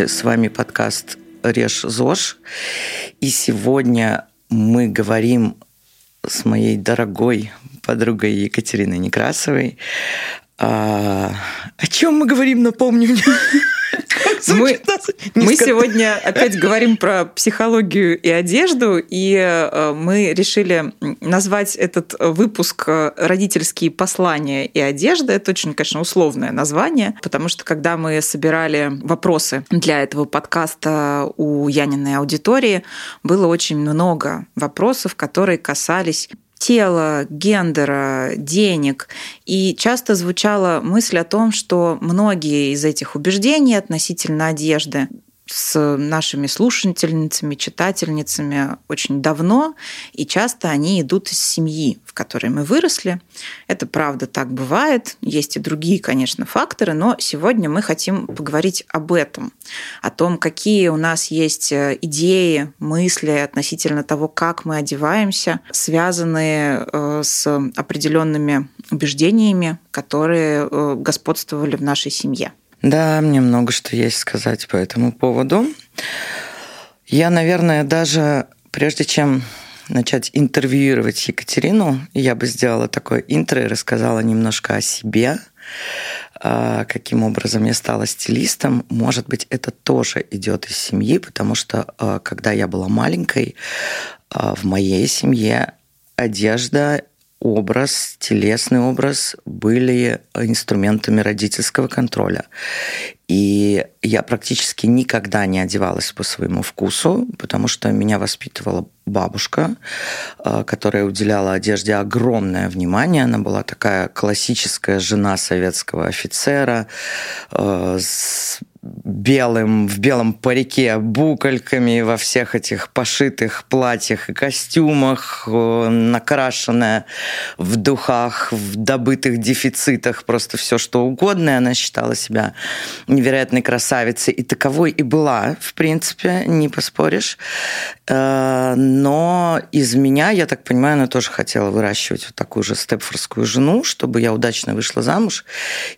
Здравствуйте, с вами подкаст «Режь ЗОЖ». И сегодня мы говорим с моей дорогой подругой Екатериной Некрасовой. А, о чем мы говорим, напомню мне. Мы, мы сегодня опять говорим про психологию и одежду, и э, мы решили назвать этот выпуск э, «Родительские послания и одежда». Это очень, конечно, условное название, потому что когда мы собирали вопросы для этого подкаста у Яниной аудитории, было очень много вопросов, которые касались тела, гендера, денег. И часто звучала мысль о том, что многие из этих убеждений относительно одежды с нашими слушательницами, читательницами очень давно, и часто они идут из семьи, в которой мы выросли. Это правда так бывает. Есть и другие, конечно, факторы, но сегодня мы хотим поговорить об этом, о том, какие у нас есть э, идеи, мысли относительно того, как мы одеваемся, связанные э, с определенными убеждениями, которые э, господствовали в нашей семье. Да, мне много что есть сказать по этому поводу. Я, наверное, даже прежде чем начать интервьюировать Екатерину, я бы сделала такое интро и рассказала немножко о себе, а, каким образом я стала стилистом. Может быть, это тоже идет из семьи, потому что а, когда я была маленькой, а, в моей семье одежда образ, телесный образ были инструментами родительского контроля. И я практически никогда не одевалась по своему вкусу, потому что меня воспитывала бабушка, э, которая уделяла одежде огромное внимание. Она была такая классическая жена советского офицера э, с белым, в белом парике, букальками во всех этих пошитых платьях и костюмах, э, накрашенная в духах, в добытых дефицитах, просто все что угодно. И она считала себя невероятной красавицей. И таковой и была, в принципе, не поспоришь. Э, но из меня, я так понимаю, она тоже хотела выращивать вот такую же степфордскую жену, чтобы я удачно вышла замуж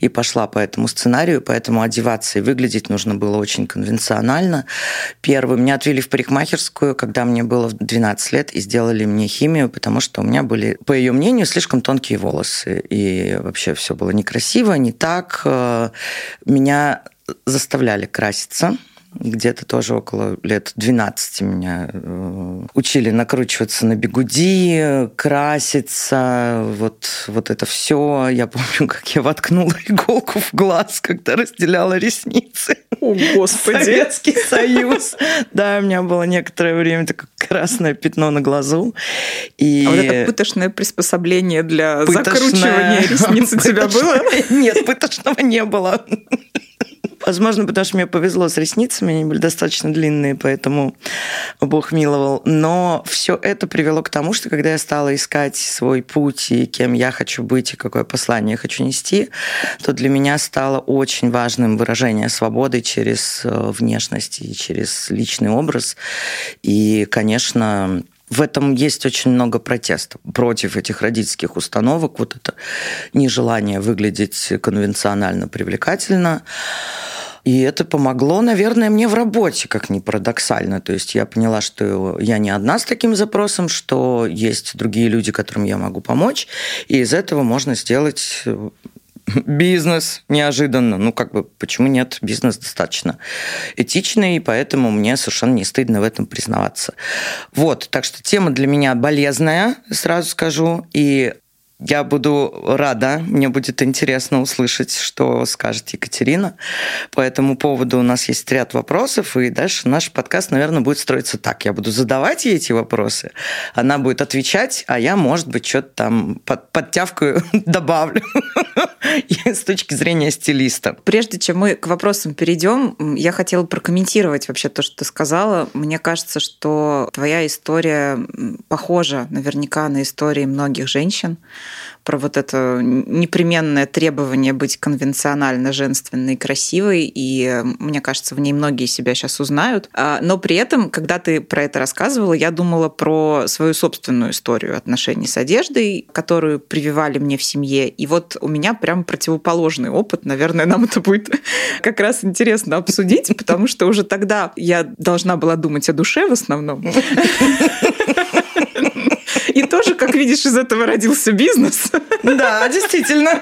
и пошла по этому сценарию, поэтому одеваться и выглядеть выглядеть нужно было очень конвенционально. Первый, меня отвели в парикмахерскую, когда мне было 12 лет, и сделали мне химию, потому что у меня были, по ее мнению, слишком тонкие волосы. И вообще все было некрасиво, не так. Э, меня заставляли краситься где-то тоже около лет 12 меня э, учили накручиваться на бегуди, краситься, вот, вот это все. Я помню, как я воткнула иголку в глаз, когда разделяла ресницы. О, Господи! Советский Союз. Да, у меня было некоторое время такое красное пятно на глазу. И... А вот это пытошное приспособление для пытошное... закручивания ресниц у тебя было? Нет, пытошного не было. Возможно, потому что мне повезло с ресницами, они были достаточно длинные, поэтому Бог миловал. Но все это привело к тому, что когда я стала искать свой путь и кем я хочу быть, и какое послание я хочу нести, то для меня стало очень важным выражение свободы через э, внешность и через личный образ. И, конечно, в этом есть очень много протестов против этих родительских установок, вот это нежелание выглядеть конвенционально привлекательно. И это помогло, наверное, мне в работе, как ни парадоксально. То есть я поняла, что я не одна с таким запросом, что есть другие люди, которым я могу помочь, и из этого можно сделать э, бизнес неожиданно. Ну, как бы, почему нет? Бизнес достаточно этичный, и поэтому мне совершенно не стыдно в этом признаваться. Вот, так что тема для меня болезная, сразу скажу, и я буду рада, мне будет интересно услышать, что скажет Екатерина. По этому поводу у нас есть ряд вопросов, и дальше наш подкаст, наверное, будет строиться так. Я буду задавать ей эти вопросы, она будет отвечать, а я, может быть, что-то там под, подтявкаю добавлю с точки зрения стилиста. Прежде чем мы к вопросам перейдем, я хотела прокомментировать вообще то, что ты сказала. Мне кажется, что твоя история похожа наверняка на истории многих женщин, про вот это непременное требование быть конвенционально женственной и красивой, и мне кажется, в ней многие себя сейчас узнают. А, но при этом, когда ты про это рассказывала, я думала про свою собственную историю отношений с одеждой, которую прививали мне в семье. И вот у меня прям противоположный опыт. Наверное, нам это будет как раз интересно обсудить, потому что уже тогда я должна была думать о душе в основном. И тоже, как видишь, из этого родился бизнес. Да, действительно.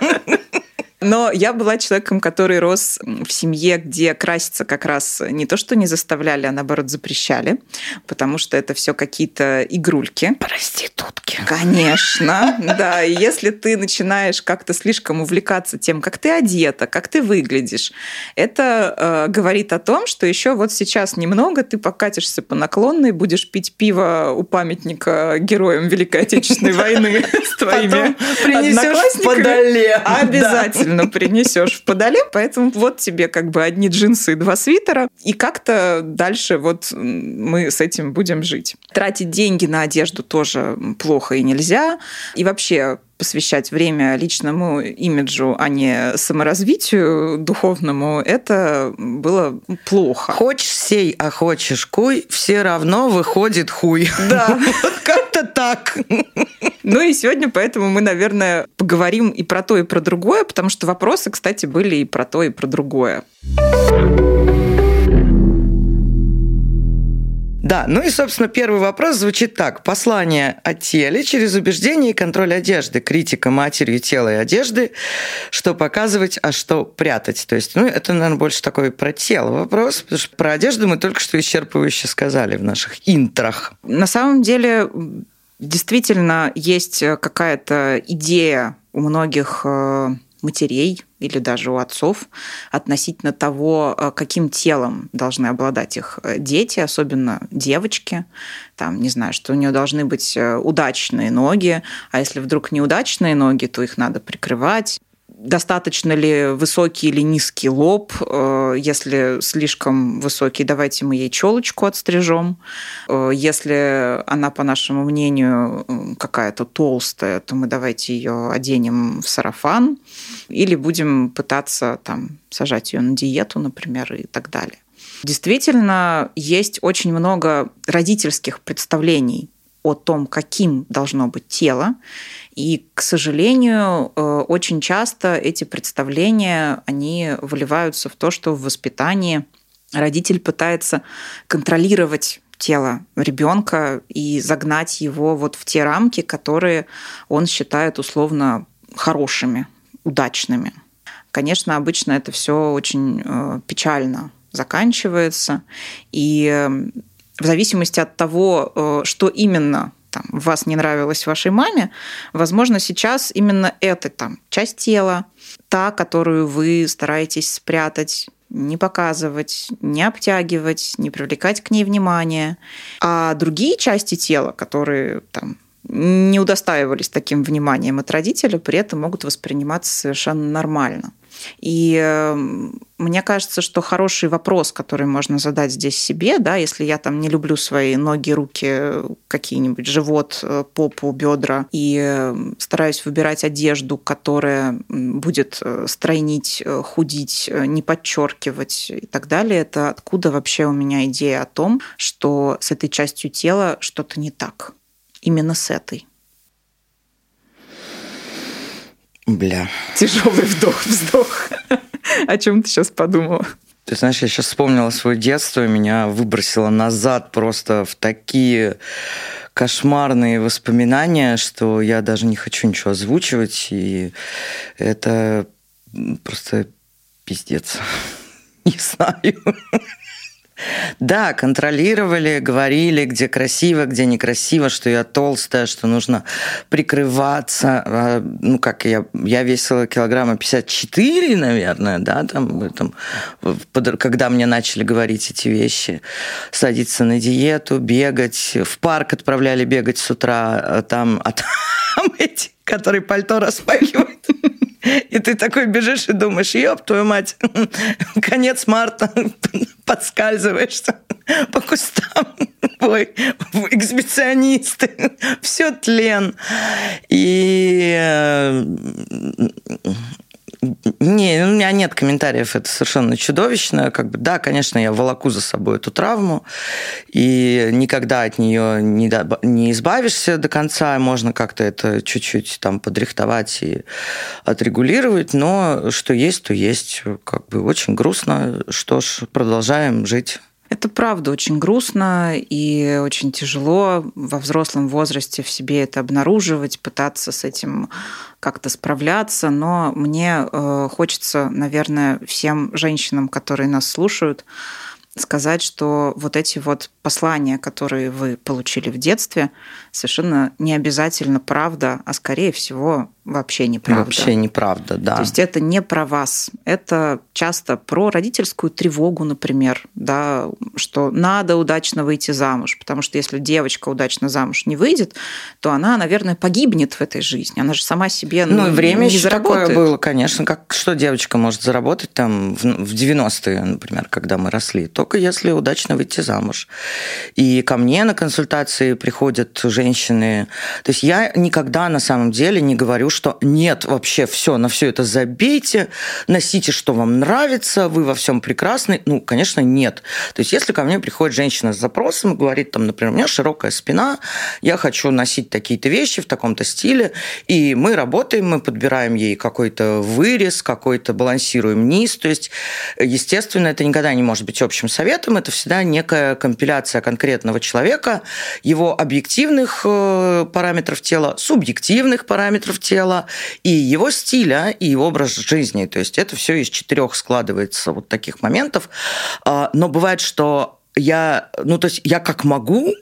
Но я была человеком, который рос в семье, где краситься как раз не то, что не заставляли, а наоборот запрещали, потому что это все какие-то игрульки. Проститутки. Конечно, да. И если ты начинаешь как-то слишком увлекаться тем, как ты одета, как ты выглядишь, это э, говорит о том, что еще вот сейчас немного ты покатишься по наклонной, будешь пить пиво у памятника героям Великой Отечественной войны с твоими одноклассниками. Обязательно обязательно принесешь в подоле, поэтому вот тебе как бы одни джинсы и два свитера, и как-то дальше вот мы с этим будем жить. Тратить деньги на одежду тоже плохо и нельзя. И вообще посвящать время личному имиджу, а не саморазвитию духовному, это было плохо. Хочешь сей, а хочешь куй, все равно выходит хуй. Да. Как-то так. Ну и сегодня поэтому мы, наверное, поговорим и про то, и про другое, потому что вопросы, кстати, были и про то, и про другое. Да, ну и, собственно, первый вопрос звучит так. Послание о теле через убеждение и контроль одежды. Критика матерью тела и одежды. Что показывать, а что прятать. То есть, ну, это, наверное, больше такой про тело вопрос, потому что про одежду мы только что исчерпывающе сказали в наших интрах. На самом деле, действительно, есть какая-то идея у многих э, матерей или даже у отцов относительно того, э, каким телом должны обладать их э, дети, особенно девочки. Там, не знаю, что у нее должны быть э, удачные ноги, а если вдруг неудачные ноги, то их надо прикрывать достаточно ли высокий или низкий лоб. Э, если слишком высокий, давайте мы ей челочку отстрижем. Э, если она, по нашему мнению, какая-то толстая, то мы давайте ее оденем в сарафан или будем пытаться там, сажать ее на диету, например, и так далее. Действительно, есть очень много родительских представлений о том, каким должно быть тело. И, к сожалению, э, очень часто эти представления, они выливаются в то, что в воспитании родитель пытается контролировать тело ребенка и загнать его вот в те рамки, которые он считает условно хорошими, удачными. Конечно, обычно это все очень э, печально заканчивается. И э, в зависимости от того, что именно там, вас не нравилось вашей маме, возможно, сейчас именно эта там, часть тела, та, которую вы стараетесь спрятать, не показывать, не обтягивать, не привлекать к ней внимания. А другие части тела, которые там, не удостаивались таким вниманием от родителя, при этом могут восприниматься совершенно нормально. И эм, мне кажется, что хороший вопрос, который можно задать здесь себе, да, если я там не люблю свои ноги, руки, какие-нибудь живот, э, попу, бедра, и эм, стараюсь выбирать одежду, которая будет э, стройнить, э, худить, не подчеркивать и так далее, это откуда вообще у меня идея о том, что с этой частью тела что-то не так. Именно с этой. Бля. Тяжелый вдох, вздох. О чем ты сейчас подумала? Ты знаешь, я сейчас вспомнила свое детство, меня выбросило назад просто в такие кошмарные воспоминания, что я даже не хочу ничего озвучивать, и это просто пиздец. Не знаю. Да, контролировали, говорили, где красиво, где некрасиво, что я толстая, что нужно прикрываться. А, ну, как я, я весила килограмма 54, наверное, да, там, там, когда мне начали говорить эти вещи. Садиться на диету, бегать. В парк отправляли бегать с утра, а там, а там эти, которые пальто распахивают. И ты такой бежишь и думаешь, ёб твою мать, конец марта, подскальзываешься по кустам. такой эксбиционист. Все тлен. И э, не, у меня нет комментариев, это совершенно чудовищно. Как бы, да, конечно, я волоку за собой эту травму, и никогда от нее не, до, не избавишься до конца. Можно как-то это чуть-чуть там подрихтовать и отрегулировать, но что есть, то есть. Как бы очень грустно. Что ж, продолжаем жить. Это правда очень грустно и очень тяжело во взрослом возрасте в себе это обнаруживать, пытаться с этим как-то справляться. Но мне э, хочется, наверное, всем женщинам, которые нас слушают, сказать, что вот эти вот послания, которые вы получили в детстве, совершенно не обязательно правда, а скорее всего вообще неправда. Вообще неправда, да. То есть это не про вас. Это часто про родительскую тревогу, например, да, что надо удачно выйти замуж, потому что если девочка удачно замуж не выйдет, то она, наверное, погибнет в этой жизни. Она же сама себе ну, ну время не еще заработает. такое было, конечно. Как, что девочка может заработать там в 90-е, например, когда мы росли? Только если удачно выйти замуж. И ко мне на консультации приходят женщины. То есть я никогда на самом деле не говорю, что нет, вообще все, на все это забейте, носите, что вам нравится, вы во всем прекрасны. Ну, конечно, нет. То есть если ко мне приходит женщина с запросом и говорит, там, например, у меня широкая спина, я хочу носить такие-то вещи в таком-то стиле, и мы работаем, мы подбираем ей какой-то вырез, какой-то балансируем низ. То есть, естественно, это никогда не может быть общим советом, это всегда некая компиляция конкретного человека, его объективных э, параметров тела, субъективных параметров тела и его стиля, и образ жизни. То есть это все из четырех складывается вот таких моментов. А, но бывает, что я, ну, то есть я как могу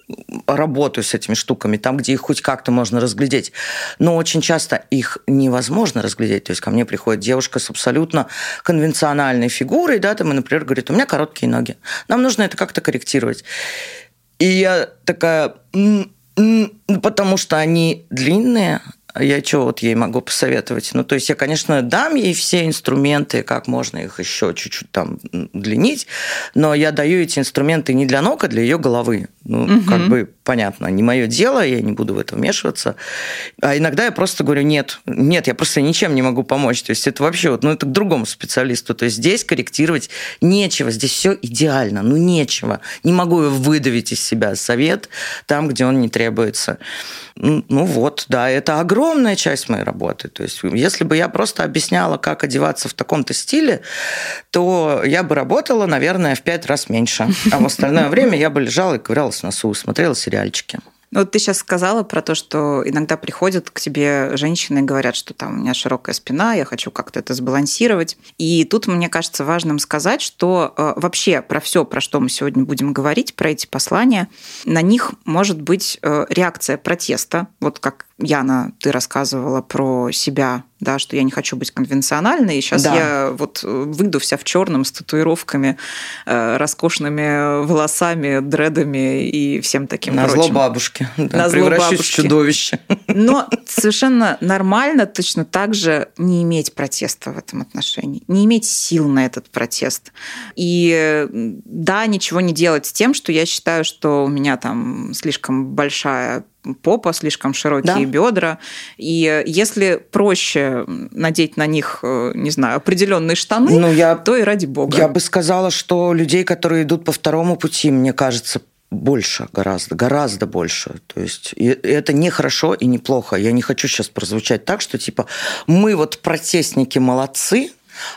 работаю с этими штуками, там, где их хоть как-то можно разглядеть, но очень часто их невозможно разглядеть. То есть ко мне приходит девушка с абсолютно конвенциональной фигурой, да, там, и, например, говорит, у меня короткие ноги, нам нужно это как-то корректировать. И я такая, потому что они длинные, я что вот ей могу посоветовать? Ну, то есть я, конечно, дам ей все инструменты, как можно их еще чуть-чуть там удлинить, но я даю эти инструменты не для ног, а для ее головы. Ну, угу. как бы понятно, не мое дело, я не буду в это вмешиваться. А иногда я просто говорю, нет, нет, я просто ничем не могу помочь. То есть это вообще вот, ну, это к другому специалисту. То есть здесь корректировать нечего, здесь все идеально, ну, нечего. Не могу выдавить из себя совет там, где он не требуется. Ну вот, да, это огромная часть моей работы. То есть если бы я просто объясняла, как одеваться в таком-то стиле, то я бы работала, наверное, в пять раз меньше. А в остальное время я бы лежала и ковырялась в носу, смотрела сериальчики. Ну, вот ты сейчас сказала про то, что иногда приходят к тебе женщины и говорят, что там у меня широкая спина, я хочу как-то это сбалансировать. И тут мне кажется важным сказать, что э, вообще про все, про что мы сегодня будем говорить, про эти послания, на них может быть э, реакция протеста. Вот как Яна, ты рассказывала про себя да, что я не хочу быть конвенциональной, и сейчас да. я вот выйду вся в черном с татуировками, э, роскошными волосами, дредами и всем таким На прочим. зло бабушки. Да, На зло бабушки. в чудовище. Но совершенно нормально точно так же не иметь протеста в этом отношении, не иметь сил на этот протест. И да, ничего не делать с тем, что я считаю, что у меня там слишком большая попа, слишком широкие да. бедра. И если проще надеть на них, э, не знаю, определенные штаны, ну, я, то и ради бога. Я бы сказала, что людей, которые идут по второму пути, мне кажется, больше гораздо, гораздо больше. То есть и это не хорошо и не плохо. Я не хочу сейчас прозвучать так, что типа мы вот протестники молодцы,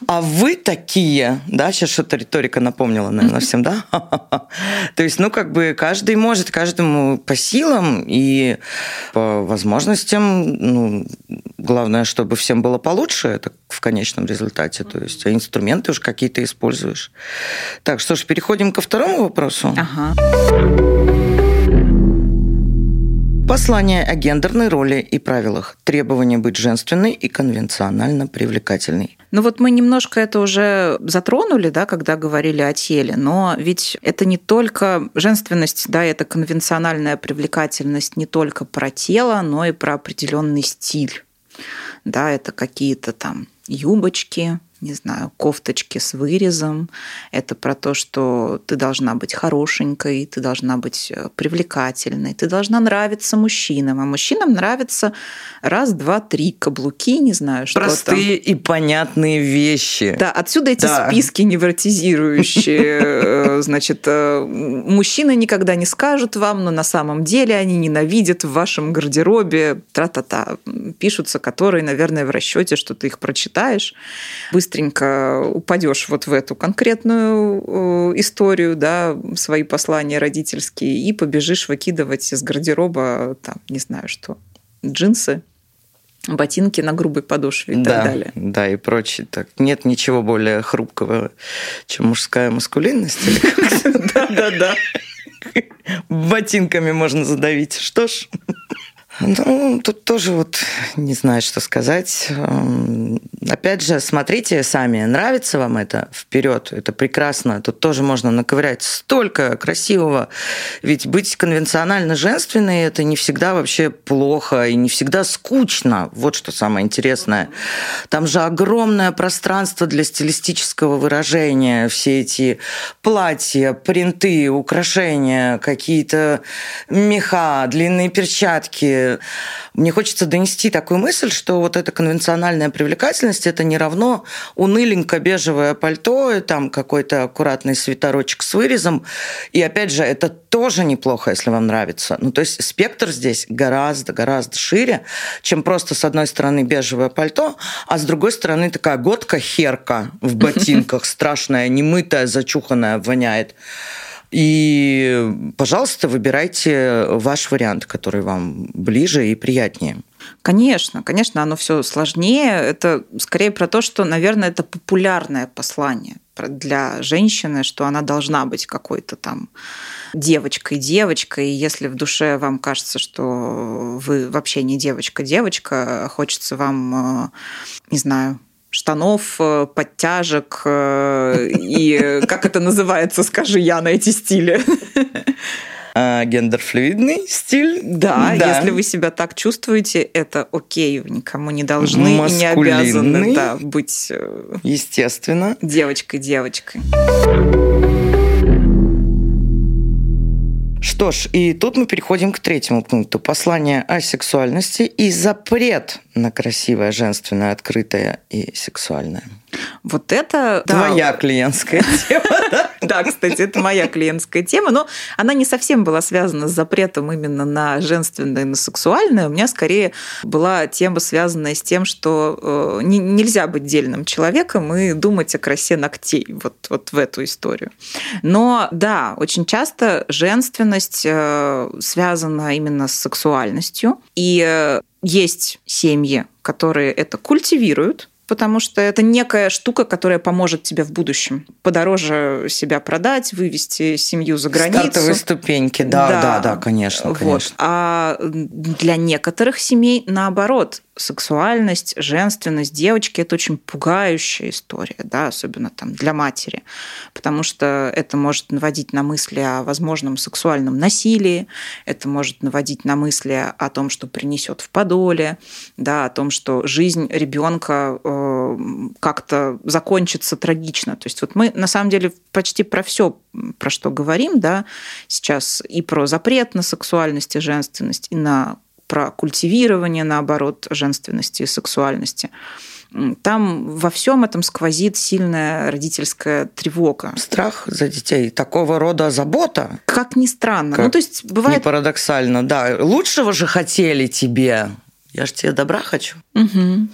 а вы такие, да, сейчас что-то риторика напомнила, наверное, всем, да? То есть, ну, как бы каждый может, каждому по силам и по возможностям, ну, главное, чтобы всем было получше, это в конечном результате, то есть, а инструменты уж какие-то используешь. Так, что ж, переходим ко второму вопросу. Ага. Послание о гендерной роли и правилах. Требование быть женственной и конвенционально привлекательной. Ну вот мы немножко это уже затронули, да, когда говорили о теле, но ведь это не только женственность, да, это конвенциональная привлекательность не только про тело, но и про определенный стиль. Да, это какие-то там юбочки, не знаю, кофточки с вырезом, это про то, что ты должна быть хорошенькой, ты должна быть э, привлекательной, ты должна нравиться мужчинам, а мужчинам нравится раз, два, три каблуки, не знаю, что Простые и понятные вещи. Да, отсюда эти да. списки невротизирующие. Э, значит, э, мужчины никогда не скажут вам, но на самом деле они ненавидят в вашем гардеробе, тра-та-та, пишутся, которые, наверное, в расчете, что ты их прочитаешь, быстренько упадешь вот в эту конкретную э, историю, да, свои послания родительские, и побежишь выкидывать из гардероба, там, не знаю что, джинсы, ботинки на грубой подошве и да, так далее. Да, и прочее. Так, нет ничего более хрупкого, чем мужская маскулинность. Да-да-да. Ботинками можно задавить. Что ж, ну, тут тоже вот не знаю, что сказать. Эм, опять же, смотрите сами, нравится вам это вперед, это прекрасно. Тут тоже можно наковырять столько красивого. Ведь быть конвенционально женственной это не всегда вообще плохо и не всегда скучно. Вот что самое интересное. Там же огромное пространство для стилистического выражения. Все эти платья, принты, украшения, какие-то меха, длинные перчатки, мне хочется донести такую мысль, что вот эта конвенциональная привлекательность это не равно уныленько бежевое пальто, и там какой-то аккуратный свитерочек с вырезом. И опять же, это тоже неплохо, если вам нравится. Ну, то есть спектр здесь гораздо-гораздо шире, чем просто с одной стороны бежевое пальто, а с другой стороны такая годка-херка в ботинках, страшная, немытая, зачуханная, воняет. И, пожалуйста, выбирайте ваш вариант, который вам ближе и приятнее. Конечно, конечно, оно все сложнее. Это скорее про то, что, наверное, это популярное послание для женщины, что она должна быть какой-то там девочкой, девочкой. И если в душе вам кажется, что вы вообще не девочка-девочка, хочется вам, э, не знаю, штанов, э, подтяжек э, и как это называется, скажи я на эти стили. А, гендерфлюидный стиль. Да, да, если вы себя так чувствуете, это окей, вы никому не должны и не обязаны да, быть э, естественно девочкой-девочкой. Что ж, и тут мы переходим к третьему пункту. Послание о сексуальности и запрет на красивое, женственное, открытое и сексуальное. Вот это... Твоя да. клиентская тема, да? Кстати, это моя клиентская тема, но она не совсем была связана с запретом именно на женственное на сексуальное. У меня скорее была тема, связанная с тем, что э, нельзя быть дельным человеком и думать о красе ногтей вот, вот в эту историю. Но да, очень часто женственность э, связана именно с сексуальностью. И э, есть семьи, которые это культивируют, потому что это некая штука, которая поможет тебе в будущем подороже себя продать, вывести семью за границу. Стартовые ступеньки, да, да, да, да конечно, конечно. Вот. А для некоторых семей наоборот сексуальность, женственность девочки – это очень пугающая история, да, особенно там для матери, потому что это может наводить на мысли о возможном сексуальном насилии, это может наводить на мысли о том, что принесет в подоле, да, о том, что жизнь ребенка э, как-то закончится трагично. То есть вот мы на самом деле почти про все, про что говорим, да, сейчас и про запрет на сексуальность и женственность, и на про культивирование, наоборот, женственности и сексуальности. Там во всем этом сквозит сильная родительская тревога. Страх за детей. Такого рода забота. Как ни странно. Как ну, то есть бывает... Не парадоксально, да. Лучшего же хотели тебе. Я же тебе добра хочу. Угу.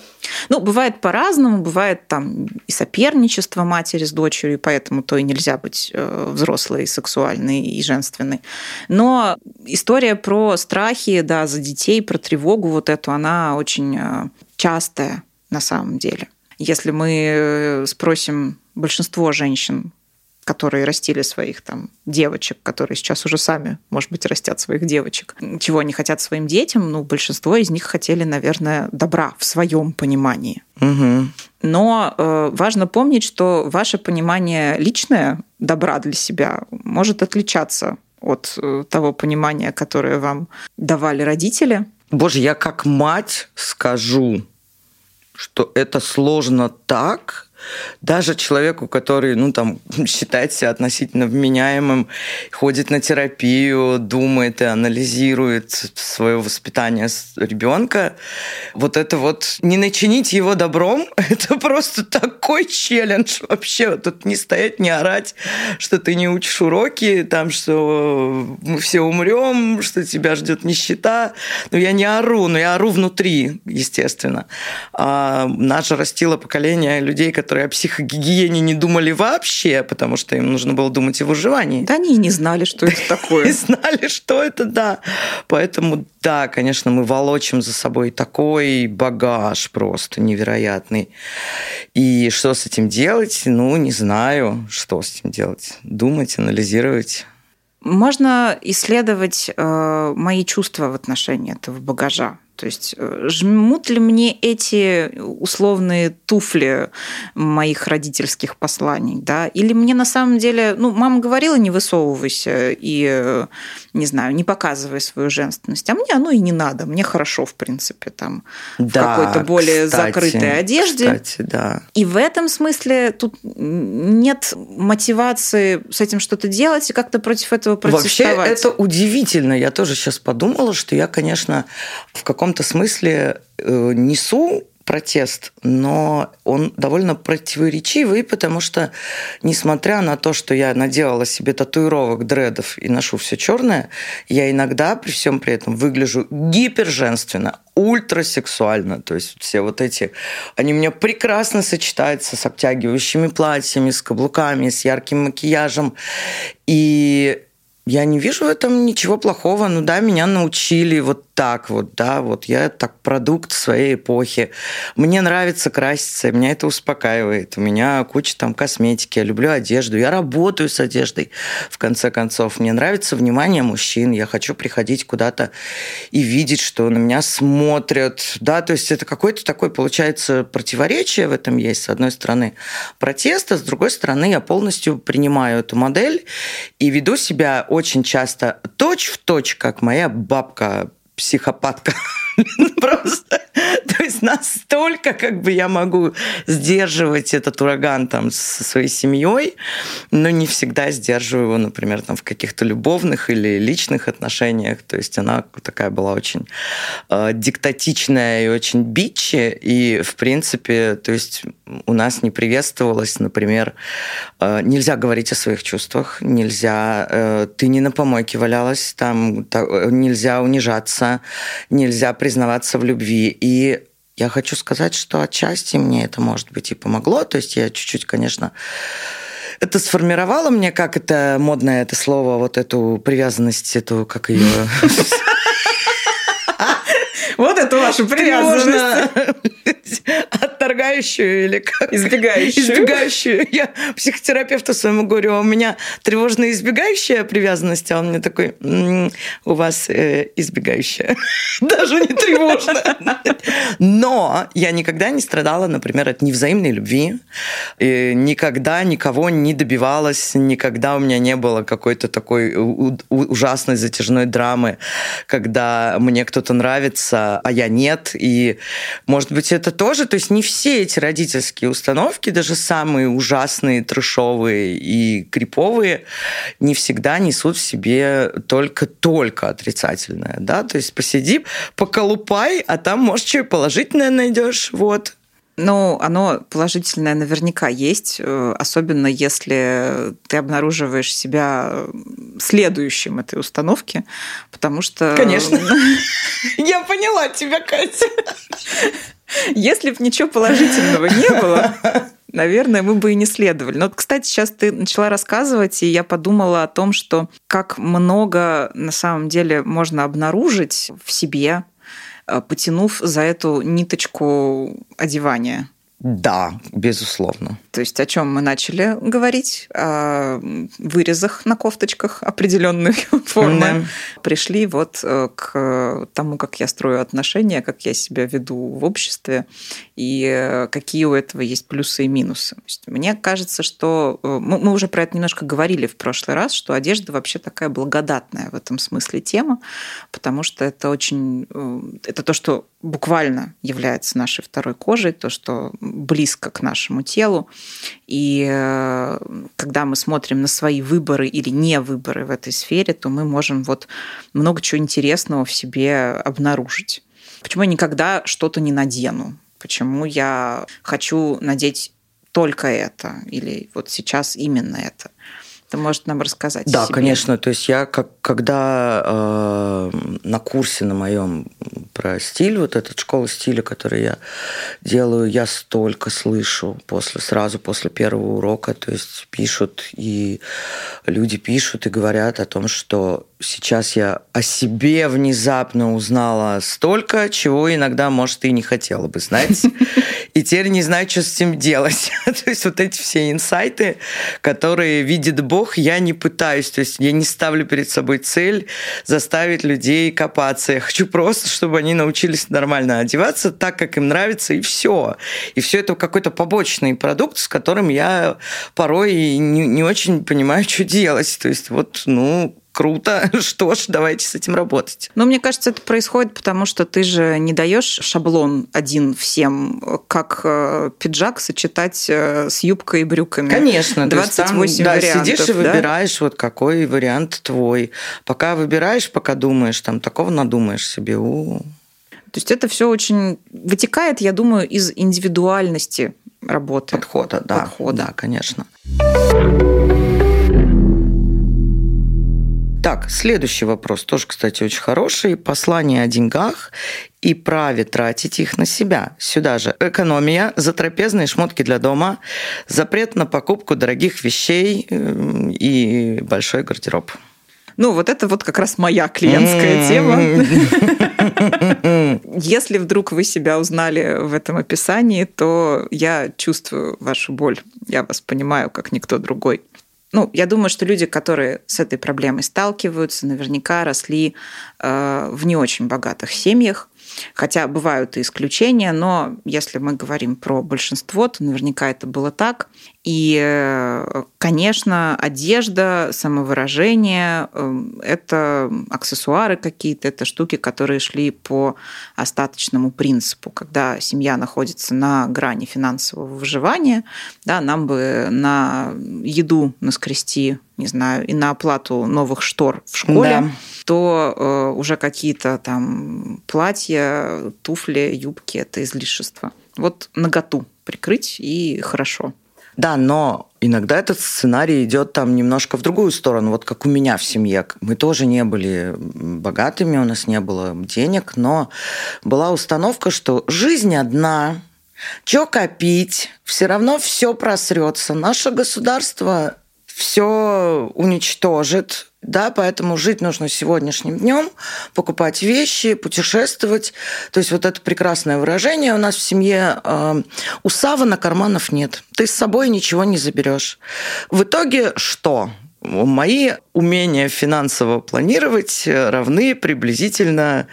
Ну, бывает по-разному, бывает там и соперничество матери с дочерью, поэтому то и нельзя быть э, взрослой, сексуальной и женственной. Но история про страхи, да, за детей, про тревогу вот эту, она очень э, частая на самом деле. Если мы э, спросим большинство женщин, которые растили своих там девочек, которые сейчас уже сами, может быть, растят своих девочек. Чего они хотят своим детям? Ну, большинство из них хотели, наверное, добра в своем понимании. Угу. Но э, важно помнить, что ваше понимание личное добра для себя может отличаться от э, того понимания, которое вам давали родители. Боже, я как мать скажу, что это сложно так, Даже человеку, который, ну, там, считает себя относительно вменяемым, ходит на терапию, думает и анализирует свое воспитание ребенка, вот это вот не начинить его добром, это просто такой челлендж вообще. Тут не стоять, не орать, что ты не учишь уроки, там, что мы все умрем, что тебя ждет нищета. Ну, я не ору, но я ору внутри, естественно. А наше растило поколение людей, которые о психогигиене не думали вообще, потому что им нужно было думать о выживании. Да они и не знали, что это такое. Не знали, что это, да. Поэтому, да, конечно, мы волочим за собой такой багаж просто невероятный. И что с этим делать? Ну, не знаю, что с этим делать. Думать, анализировать. Можно исследовать э, мои чувства в отношении этого багажа. То есть э, жмут ли мне эти условные туфли моих родительских посланий, да? Или мне на самом деле, ну, мама говорила, не высовывайся и, не знаю, не показывай свою женственность, а мне оно и не надо, мне хорошо, в принципе, там, да, в какой-то более кстати, закрытой одежде. Кстати, да. И в этом смысле тут нет мотивации с этим что-то делать и как-то против этого протестовать. Вообще это удивительно. Я тоже сейчас подумала, что я, конечно, в каком каком-то смысле э, несу протест, но он довольно противоречивый, потому что, несмотря на то, что я наделала себе татуировок, дредов и ношу все черное, я иногда при всем при этом выгляжу гиперженственно, ультрасексуально. То есть все вот эти, они у меня прекрасно сочетаются с обтягивающими платьями, с каблуками, с ярким макияжем. И я не вижу в этом ничего плохого. Ну да, меня научили вот так вот, да, вот я так продукт своей эпохи. Мне нравится краситься, меня это успокаивает. У меня куча там косметики, я люблю одежду, я работаю с одеждой, в конце концов. Мне нравится внимание мужчин, я хочу приходить куда-то и видеть, что на меня смотрят, да, то есть это какое-то такое, получается, противоречие в этом есть. С одной стороны протест, а с другой стороны я полностью принимаю эту модель и веду себя очень часто точь в точь, как моя бабка психопатка. Просто, то есть настолько как бы я могу сдерживать этот ураган там со своей семьей, но не всегда сдерживаю его, например, там в каких-то любовных или личных отношениях. То есть она такая была очень э, диктатичная и очень бичи, и в принципе, то есть у нас не приветствовалось, например, э, нельзя говорить о своих чувствах, нельзя, э, ты не на помойке валялась, там та, нельзя унижаться, нельзя признаваться в любви. И я хочу сказать, что отчасти мне это, может быть, и помогло. То есть я чуть-чуть, конечно, это сформировало мне, как это модное это слово, вот эту привязанность, эту, как ее... Вот это ваша привязанность. Отторгающую или как? Избегающую. Избегающую. Я психотерапевту своему говорю, «А у меня тревожная избегающая привязанность, а он мне такой, у вас э, избегающая. Даже не тревожная. Но я никогда не страдала, например, от невзаимной любви. И никогда никого не добивалась, никогда у меня не было какой-то такой ужасной затяжной драмы, когда мне кто-то нравится, а, я нет. И, может быть, это тоже, то есть не все эти родительские установки, даже самые ужасные, трешовые и криповые, не всегда несут в себе только-только отрицательное, да, то есть посиди, поколупай, а там, может, что и положительное найдешь, вот. Ну, оно положительное наверняка есть, э, особенно если ты обнаруживаешь себя следующим этой установки, потому что... Конечно. Я поняла тебя, Катя. Если бы ничего положительного не было, наверное, мы бы и не следовали. Но вот, кстати, сейчас ты начала рассказывать, и я подумала о том, что как много на самом деле можно обнаружить в себе, Э, потянув за эту ниточку одевания. Да, безусловно. То есть о чем мы начали говорить? О вырезах на кофточках определенной формы. Да. Пришли вот э, к тому, как я строю отношения, как я себя веду в обществе и э, какие у этого есть плюсы и минусы. Мне кажется, что э, мы уже про это немножко говорили в прошлый раз, что одежда вообще такая благодатная в этом смысле тема, потому что это очень это то, что буквально является нашей второй кожей, то, что близко к нашему телу. И э, когда мы смотрим на свои выборы или не выборы в этой сфере, то мы можем вот много чего интересного в себе обнаружить. Почему я никогда что-то не надену? Почему я хочу надеть только это или вот сейчас именно это? Ты может нам рассказать? Да, конечно. То есть я как когда э, на курсе на моем про стиль, вот этот школа стиля, который я делаю, я столько слышу после сразу после первого урока, то есть пишут и люди пишут и говорят о том, что сейчас я о себе внезапно узнала столько, чего иногда, может, и не хотела бы знать. И теперь не знаю, что с этим делать. То есть вот эти все инсайты, которые видит Бог, я не пытаюсь. То есть я не ставлю перед собой цель заставить людей копаться. Я хочу просто, чтобы они научились нормально одеваться так, как им нравится, и все. И все это какой-то побочный продукт, с которым я порой не, не очень понимаю, что делать. То есть вот, ну, круто, что ж, давайте с этим работать. Но мне кажется, это происходит, потому что ты же не даешь шаблон один всем, как э, пиджак сочетать э, с юбкой и брюками. Конечно, 28 там, да, вариантов. сидишь и да? выбираешь, вот какой вариант твой. Пока выбираешь, пока думаешь, там такого надумаешь себе. У. То есть это все очень вытекает, я думаю, из индивидуальности работы. Подхода, да. Подхода. Да, конечно. Так, следующий вопрос, тоже, кстати, очень хороший. Послание о деньгах и праве тратить их на себя. Сюда же экономия, затрапезные шмотки для дома, запрет на покупку дорогих вещей э, и большой гардероб. Ну, вот это вот как раз моя клиентская тема. Если вдруг вы себя узнали в этом описании, то я чувствую вашу боль. Я вас понимаю, как никто другой. Ну, я думаю, что люди, которые с этой проблемой сталкиваются, наверняка росли э, в не очень богатых семьях, Хотя бывают и исключения, но если мы говорим про большинство, то наверняка это было так. И, э, конечно, одежда, самовыражение эм, – это аксессуары какие-то, это штуки, которые шли по остаточному принципу. Когда семья находится на грани финансового выживания, да, нам бы на еду наскрести, не знаю, и на оплату новых штор в школе, да. То э, уже какие-то там платья, туфли, юбки – это излишество. Вот наготу прикрыть и хорошо. Да, но иногда этот сценарий идет там немножко в другую сторону. Вот как у меня в семье. Мы тоже не были богатыми, у нас не было денег, но была установка, что жизнь одна, что копить, все равно все просрется. Наше государство все уничтожит, да, поэтому жить нужно сегодняшним днем, покупать вещи, путешествовать. То есть вот это прекрасное выражение у нас в семье э, у савана карманов нет. Ты с собой ничего не заберешь. В итоге что? Мои умения финансово планировать равны приблизительно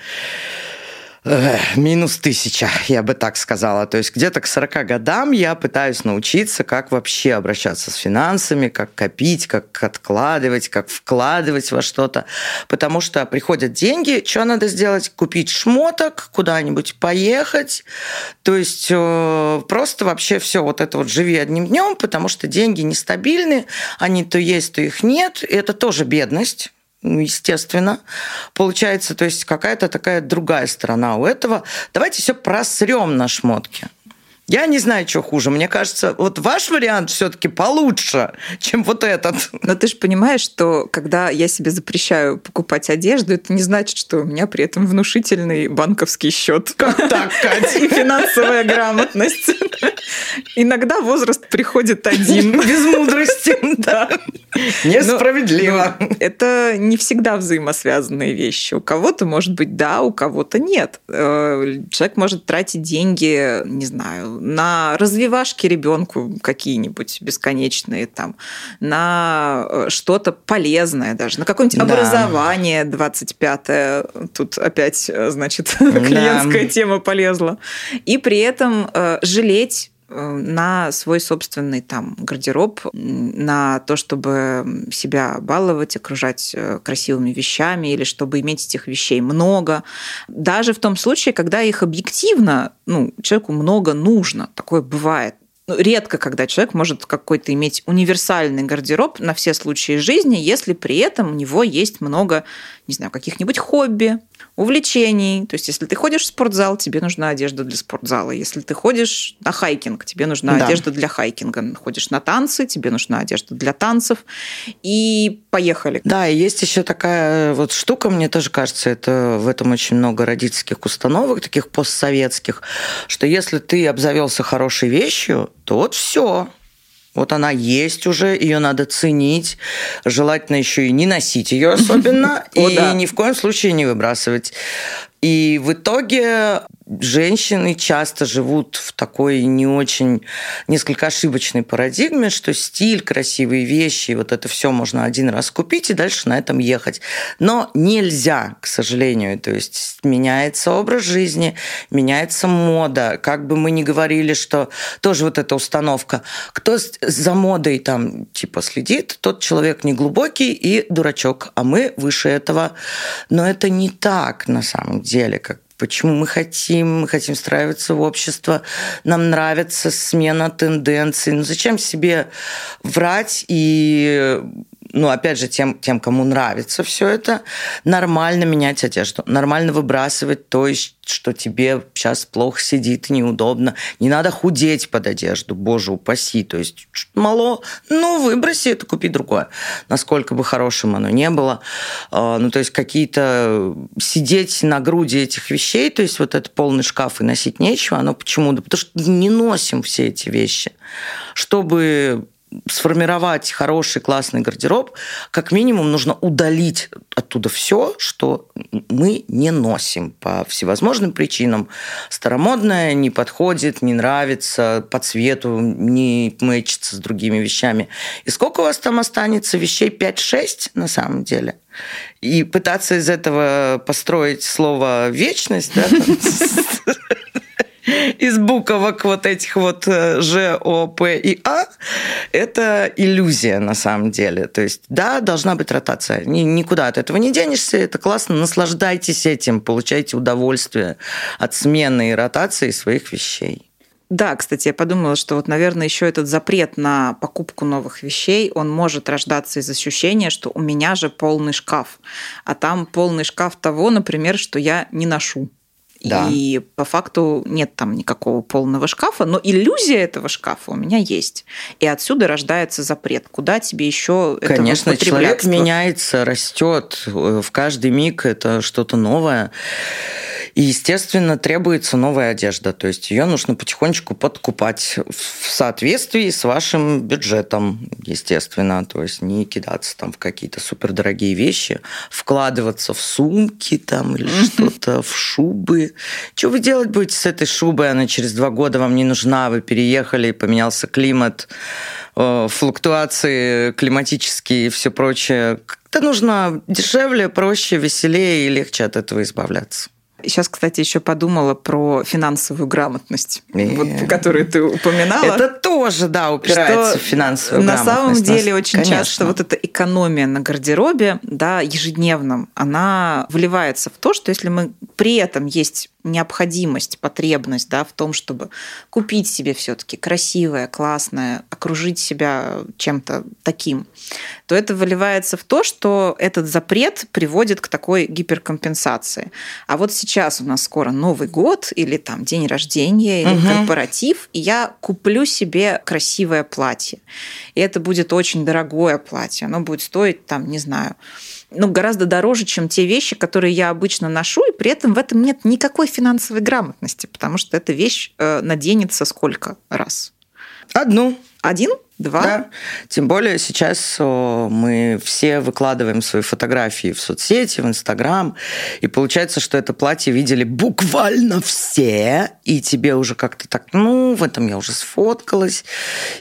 минус тысяча, я бы так сказала. То есть где-то к 40 годам я пытаюсь научиться, как вообще обращаться с финансами, как копить, как откладывать, как вкладывать во что-то. Потому что приходят деньги, что надо сделать? Купить шмоток, куда-нибудь поехать. То есть э, просто вообще все вот это вот живи одним днем, потому что деньги нестабильны, они то есть, то их нет. И это тоже бедность естественно. Получается, то есть какая-то такая другая сторона у этого. Давайте все просрем на шмотки. Я не знаю, что хуже. Мне кажется, вот ваш вариант все-таки получше, чем вот этот. Но ты же понимаешь, что когда я себе запрещаю покупать одежду, это не значит, что у меня при этом внушительный банковский счет. Как так, Катя? И финансовая грамотность. Иногда возраст приходит один. Без мудрости, да. Несправедливо. Но, но это не всегда взаимосвязанные вещи. У кого-то может быть да, у кого-то нет. Э, человек может тратить деньги, не знаю, на развивашки ребенку какие-нибудь бесконечные, там, на э, что-то полезное даже, на какое-нибудь да. образование 25-е. Тут опять, э, значит, клиентская да. тема полезла. И при этом э, жалеть на свой собственный там гардероб, на то, чтобы себя баловать, окружать э, красивыми вещами или чтобы иметь этих вещей много. Даже в том случае, когда их объективно, ну, человеку много нужно, такое бывает. Ну, редко, когда человек может какой-то иметь универсальный гардероб на все случаи жизни, если при этом у него есть много, не знаю, каких-нибудь хобби, увлечений. То есть, если ты ходишь в спортзал, тебе нужна одежда для спортзала. Если ты ходишь на хайкинг, тебе нужна да. одежда для хайкинга. Ходишь на танцы, тебе нужна одежда для танцев. И поехали. Да, и есть еще такая вот штука, мне тоже кажется, это в этом очень много родительских установок, таких постсоветских, что если ты обзавелся хорошей вещью, то вот все, вот она есть уже, ее надо ценить, желательно еще и не носить ее особенно, и ни в коем случае не выбрасывать. И в итоге женщины часто живут в такой не очень, несколько ошибочной парадигме, что стиль, красивые вещи, вот это все можно один раз купить и дальше на этом ехать. Но нельзя, к сожалению. То есть меняется образ жизни, меняется мода. Как бы мы ни говорили, что тоже вот эта установка, кто за модой там типа следит, тот человек не глубокий и дурачок, а мы выше этого. Но это не так на самом деле как почему мы хотим, мы хотим встраиваться в общество, нам нравится смена тенденций. Ну зачем себе врать и ну, опять же, тем, тем, кому нравится все это, нормально менять одежду, нормально выбрасывать то, что тебе сейчас плохо сидит, неудобно. Не надо худеть под одежду, боже упаси. То есть мало, ну, выброси это, купи другое. Насколько бы хорошим оно не было. А, ну, то есть какие-то сидеть на груди этих вещей, то есть вот этот полный шкаф и носить нечего, оно почему-то, потому что не носим все эти вещи. Чтобы сформировать хороший, классный гардероб, как минимум нужно удалить оттуда все, что мы не носим по всевозможным причинам. Старомодное не подходит, не нравится, по цвету не мэчится с другими вещами. И сколько у вас там останется вещей? 5-6 на самом деле? И пытаться из этого построить слово «вечность», из буквок вот этих вот э, Ж, О, П и А, это иллюзия на самом деле. То есть, да, должна быть ротация. Никуда от этого не денешься, это классно, наслаждайтесь этим, получайте удовольствие от смены и ротации своих вещей. Да, кстати, я подумала, что вот, наверное, еще этот запрет на покупку новых вещей, он может рождаться из ощущения, что у меня же полный шкаф, а там полный шкаф того, например, что я не ношу. Да. И по факту нет там никакого полного шкафа, но иллюзия этого шкафа у меня есть. И отсюда рождается запрет. Куда тебе еще это Конечно, человек меняется, растет. В каждый миг это что-то новое. И, естественно, требуется новая одежда. То есть ее нужно потихонечку подкупать в соответствии с вашим бюджетом, естественно. То есть не кидаться там в какие-то супердорогие вещи, вкладываться в сумки там или что-то, в шубы. Что вы делать будете с этой шубой? Она через два года вам не нужна, вы переехали, поменялся климат, э, флуктуации климатические и все прочее. Это нужно дешевле, проще, веселее и легче от этого избавляться. Сейчас, кстати, еще подумала про финансовую грамотность, и... вот, которую ты упоминала. Это тоже, да, упирается в финансовую на грамотность. На самом деле очень Конечно. часто вот эта экономия на гардеробе, да, ежедневном, она вливается в то, что если мы при этом есть необходимость, потребность да, в том, чтобы купить себе все-таки красивое, классное, окружить себя чем-то таким, то это выливается в то, что этот запрет приводит к такой гиперкомпенсации. А вот сейчас у нас скоро Новый год или там день рождения или угу. корпоратив, и я куплю себе красивое платье. И это будет очень дорогое платье. Оно будет стоить там, не знаю, ну, гораздо дороже, чем те вещи, которые я обычно ношу, и при этом в этом нет никакой финансовой грамотности, потому что эта вещь э, наденется сколько раз? Одну. Один? Два? Да. Тем более сейчас мы все выкладываем свои фотографии в соцсети, в Инстаграм, и получается, что это платье видели буквально все, и тебе уже как-то так, ну, в этом я уже сфоткалась,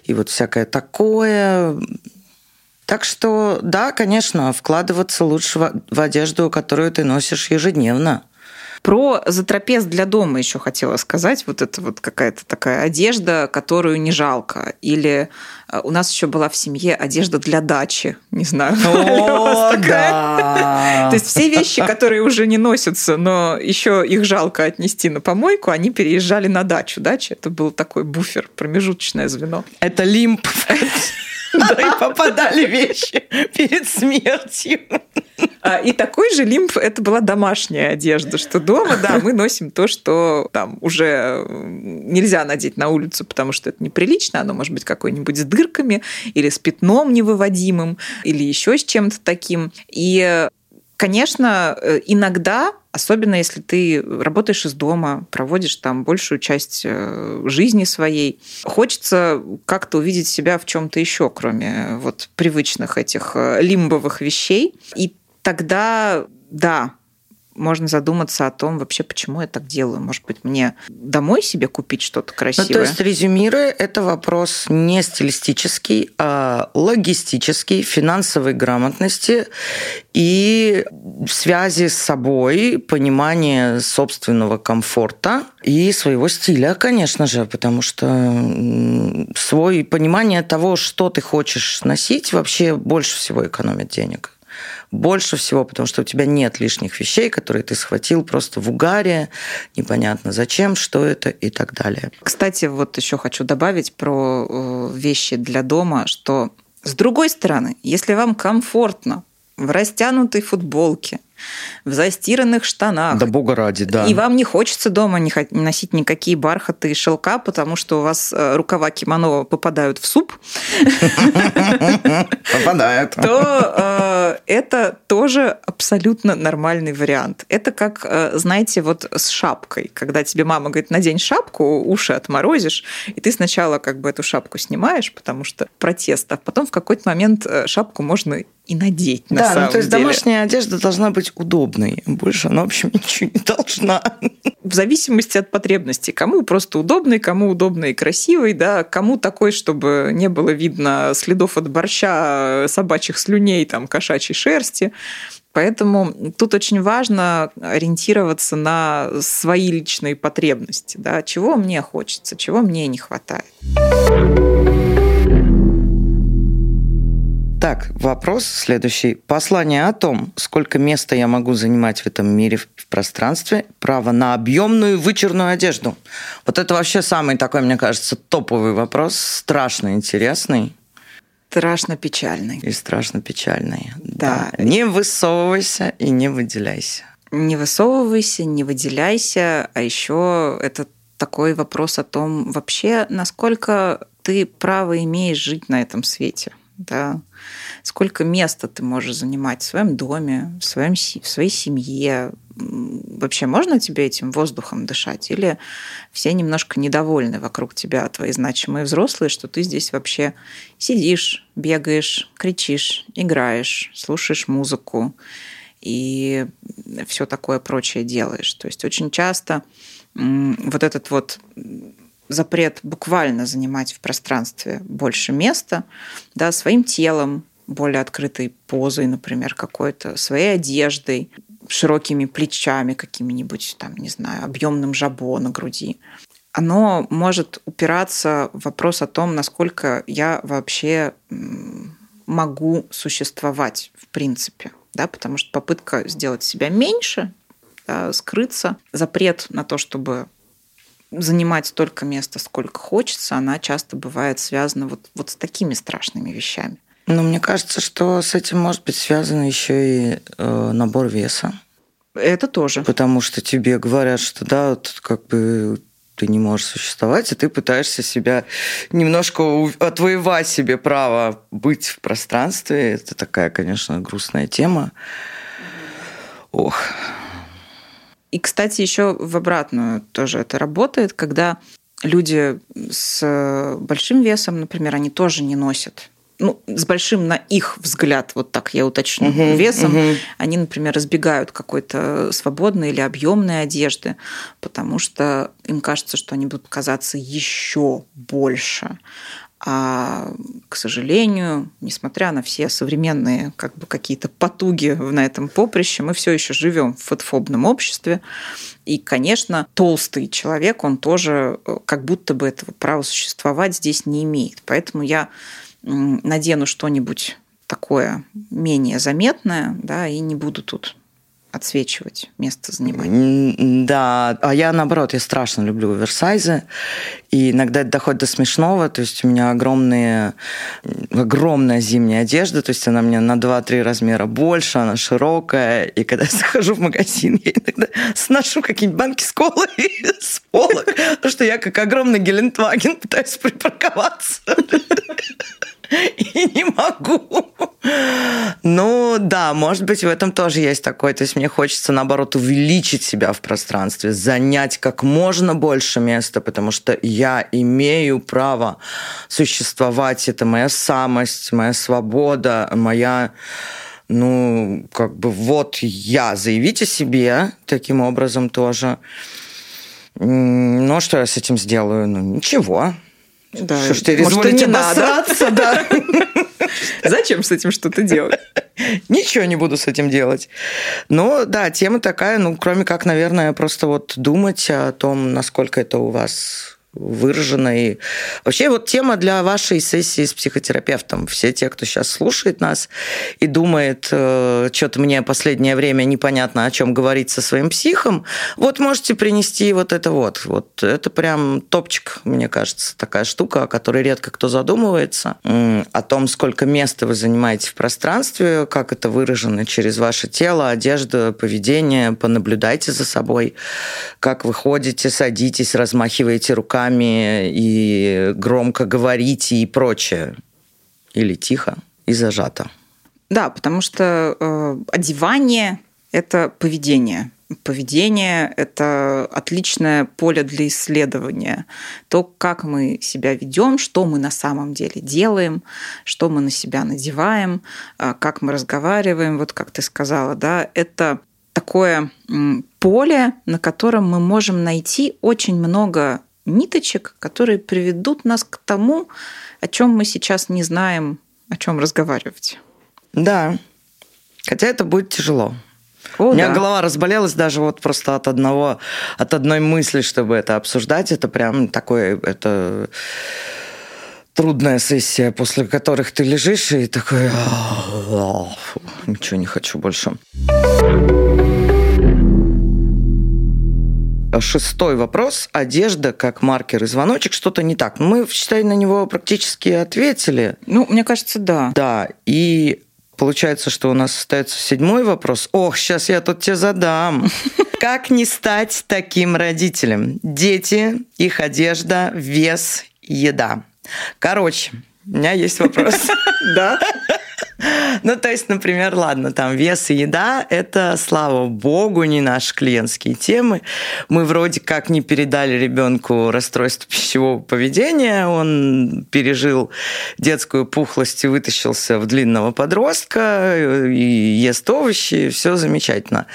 и вот всякое такое. Так что, да, конечно, вкладываться лучше в одежду, которую ты носишь ежедневно. Про затрапез для дома еще хотела сказать. Вот это вот какая-то такая одежда, которую не жалко. Или э, у нас еще была в семье одежда для дачи. Не знаю. О, да. То есть все вещи, которые уже не носятся, но еще их жалко отнести на помойку, они переезжали на дачу. Дача это был такой буфер, промежуточное звено. Это лимп. Да, и попадали вещи перед смертью. А, и такой же лимф это была домашняя одежда, что дома, да, мы носим то, что там уже нельзя надеть на улицу, потому что это неприлично, оно может быть какое-нибудь с дырками или с пятном невыводимым, или еще с чем-то таким. И Конечно, э, иногда, особенно если ты работаешь из дома, проводишь там большую часть э, жизни своей, хочется как-то увидеть себя в чем-то еще, кроме вот привычных этих э, лимбовых вещей. И тогда, да, можно задуматься о том вообще, почему я так делаю. Может быть, мне домой себе купить что-то красивое? Ну, то есть, резюмируя, это вопрос не стилистический, а логистический, финансовой грамотности и связи с собой, понимание собственного комфорта и своего стиля, конечно же, потому что свой понимание того, что ты хочешь носить, вообще больше всего экономит денег больше всего, потому что у тебя нет лишних вещей, которые ты схватил просто в угаре, непонятно зачем, что это и так далее. Кстати, вот еще хочу добавить про э, вещи для дома, что с другой стороны, если вам комфортно в растянутой футболке, в застиранных штанах. Да бога ради, да. И вам не хочется дома не носить никакие бархаты и шелка, потому что у вас э, рукава кимоно попадают в суп. Попадают. То э, это тоже абсолютно нормальный вариант. Это как, э, знаете, вот с шапкой. Когда тебе мама говорит, надень шапку, уши отморозишь, и ты сначала как бы эту шапку снимаешь, потому что протест, а потом в какой-то момент шапку можно и надеть на да, самом ну, то есть деле. домашняя одежда должна быть удобной. Больше она, в общем, ничего не должна. В зависимости от потребностей. Кому просто удобный, кому удобный и красивый, да, кому такой, чтобы не было видно следов от борща, собачьих слюней, там, кошачьей шерсти. Поэтому тут очень важно ориентироваться на свои личные потребности, да, чего мне хочется, чего мне не хватает. Так, вопрос следующий. Послание о том, сколько места я могу занимать в этом мире в пространстве, право на объемную вычурную одежду. Вот это вообще самый такой, мне кажется, топовый вопрос, страшно интересный. Страшно печальный. И страшно печальный. Да. да. Не высовывайся и не выделяйся. Не высовывайся, не выделяйся, а еще это такой вопрос о том вообще, насколько ты право имеешь жить на этом свете да, сколько места ты можешь занимать в своем доме, в, своем, в своей семье. Вообще можно тебе этим воздухом дышать? Или все немножко недовольны вокруг тебя, твои значимые взрослые, что ты здесь вообще сидишь, бегаешь, кричишь, играешь, слушаешь музыку и все такое прочее делаешь. То есть очень часто вот этот вот запрет буквально занимать в пространстве больше места, да, своим телом, более открытой позой, например, какой-то, своей одеждой, широкими плечами какими-нибудь, там, не знаю, объемным жабо на груди. Оно может упираться в вопрос о том, насколько я вообще могу существовать в принципе. Да, потому что попытка сделать себя меньше, да, скрыться, запрет на то, чтобы занимать столько места, сколько хочется, она часто бывает связана вот, вот с такими страшными вещами. Но мне кажется, что с этим может быть связан еще и э, набор веса. Это тоже. Потому что тебе говорят, что да, вот как бы ты не можешь существовать, и ты пытаешься себя немножко отвоевать себе право быть в пространстве. Это такая, конечно, грустная тема. Ох, и, кстати, еще в обратную тоже это работает, когда люди с большим весом, например, они тоже не носят ну, с большим на их взгляд, вот так я уточню, угу, весом, угу. они, например, избегают какой-то свободной или объемной одежды, потому что им кажется, что они будут казаться еще больше. А, к сожалению, несмотря на все современные как бы, какие-то потуги на этом поприще, мы все еще живем в фотофобном обществе. И, конечно, толстый человек, он тоже э, как будто бы этого права существовать здесь не имеет. Поэтому я надену что-нибудь такое менее заметное, да, и не буду тут отсвечивать место занимать. Да, а я наоборот, я страшно люблю оверсайзы, и иногда это доходит до смешного, то есть у меня огромные, огромная зимняя одежда, то есть она мне на 2-3 размера больше, она широкая, и когда я захожу в магазин, я иногда сношу какие-нибудь банки с колой с полок, потому что я как огромный Гелендваген пытаюсь припарковаться. и не могу. Ну да, может быть, в этом тоже есть такое. То есть мне хочется, наоборот, увеличить себя в пространстве, занять как можно больше места, потому что я имею право существовать. Это моя самость, моя свобода, моя ну, как бы вот я, заявите себе таким образом тоже. Ну, что я с этим сделаю? Ну, ничего. Да. Что ж ты Может, не надо. да. Зачем с этим что-то делать? Ничего не буду с этим делать. Но да, тема такая, ну, кроме как, наверное, просто вот думать о том, насколько это у вас выражено. И вообще вот тема для вашей сессии с психотерапевтом. Все те, кто сейчас слушает нас и думает, э, что-то мне последнее время непонятно, о чем говорить со своим психом, вот можете принести вот это вот. Вот это прям топчик, мне кажется, такая штука, о которой редко кто задумывается. О том, сколько места вы занимаете в пространстве, как это выражено через ваше тело, одежду, поведение. Понаблюдайте за собой, как вы ходите, садитесь, размахиваете руками, руками и громко говорите и прочее. Или тихо и зажато. Да, потому что э, одевание – это поведение. Поведение – это отличное поле для исследования. То, как мы себя ведем, что мы на самом деле делаем, что мы на себя надеваем, э, как мы разговариваем, вот как ты сказала, да, это такое поле, на котором мы можем найти очень много ниточек, которые приведут нас к тому, о чем мы сейчас не знаем, о чем разговаривать. Да, хотя это будет тяжело. О, У меня да. голова разболелась даже вот просто от одного, от одной мысли, чтобы это обсуждать. Это прям такое, это трудная сессия, после которых ты лежишь и такой, ничего не хочу больше. Шестой вопрос. Одежда как маркер и звоночек. Что-то не так. Мы, считай, на него практически ответили. Ну, мне кажется, да. Да. И Получается, что у нас остается седьмой вопрос. Ох, сейчас я тут тебе задам. Как не стать таким родителем? Дети, их одежда, вес, еда. Короче, у меня есть вопрос. Да? Ну, то есть, например, ладно, там вес и еда – это, слава богу, не наши клиентские темы. Мы вроде как не передали ребенку расстройство пищевого поведения, он пережил детскую пухлость и вытащился в длинного подростка, и ест овощи, все замечательно.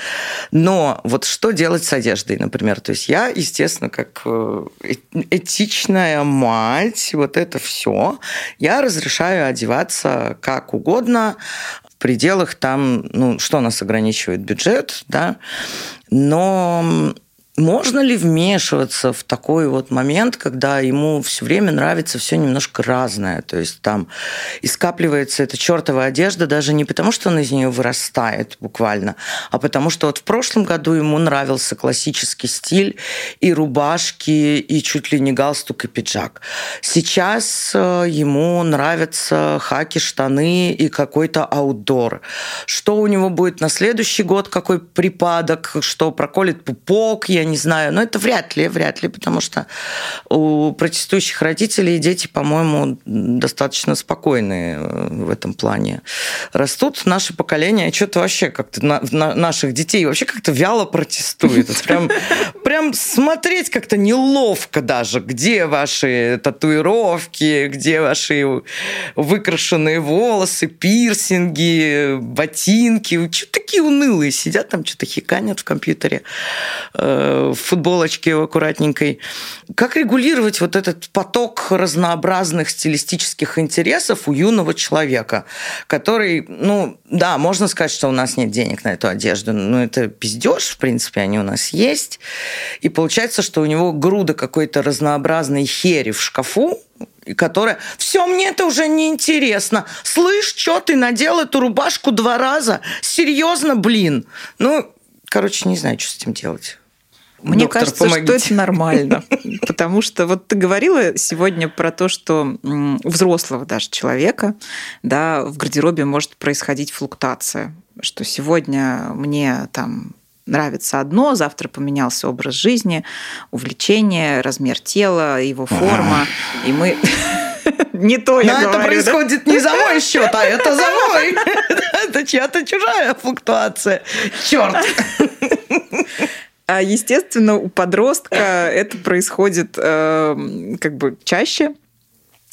Но вот что делать с одеждой, например? То есть я, естественно, как э, этичная мать, вот это все, я разрешаю одеваться как угодно, можно в пределах там, ну, что нас ограничивает? Бюджет, да, но можно ли вмешиваться в такой вот момент, когда ему все время нравится все немножко разное? То есть там и скапливается эта чертова одежда даже не потому, что он из нее вырастает буквально, а потому что вот в прошлом году ему нравился классический стиль и рубашки, и чуть ли не галстук и пиджак. Сейчас э, ему нравятся хаки, штаны и какой-то аутдор. Что у него будет на следующий год, какой припадок, что проколет пупок, я не знаю, но это вряд ли, вряд ли, потому что у протестующих родителей дети, по-моему, достаточно спокойные э, в этом плане растут. Наше поколение что-то вообще как-то на, на наших детей вообще как-то вяло прям, прям прям смотреть как-то неловко даже, где ваши татуировки, где ваши выкрашенные волосы, пирсинги, ботинки. Что такие унылые сидят там, что-то хиканят в компьютере, э, в футболочке аккуратненькой. Как регулировать вот этот поток разнообразных стилистических интересов у юного человека, который, ну, да, можно сказать, что у нас нет денег на эту одежду, но это пиздеж, в принципе, они у нас есть. И получается, что у него груда какой-то разнообразной хери в шкафу, которая «Все, мне это уже не интересно. Слышь, что ты надел эту рубашку два раза? Серьезно, блин?» Ну, короче, не знаю, что с этим делать. Мне Доктор, кажется, помогите. что это нормально. Потому что вот ты говорила сегодня про то, что у взрослого даже человека да, в гардеробе может происходить флуктуация. Что сегодня мне там нравится одно, завтра поменялся образ жизни, увлечение, размер тела, его форма, и мы не то я Но это происходит не за мой счет, а это за мой. Это чья-то чужая флуктуация. Черт. А естественно, у подростка это происходит э, как бы чаще,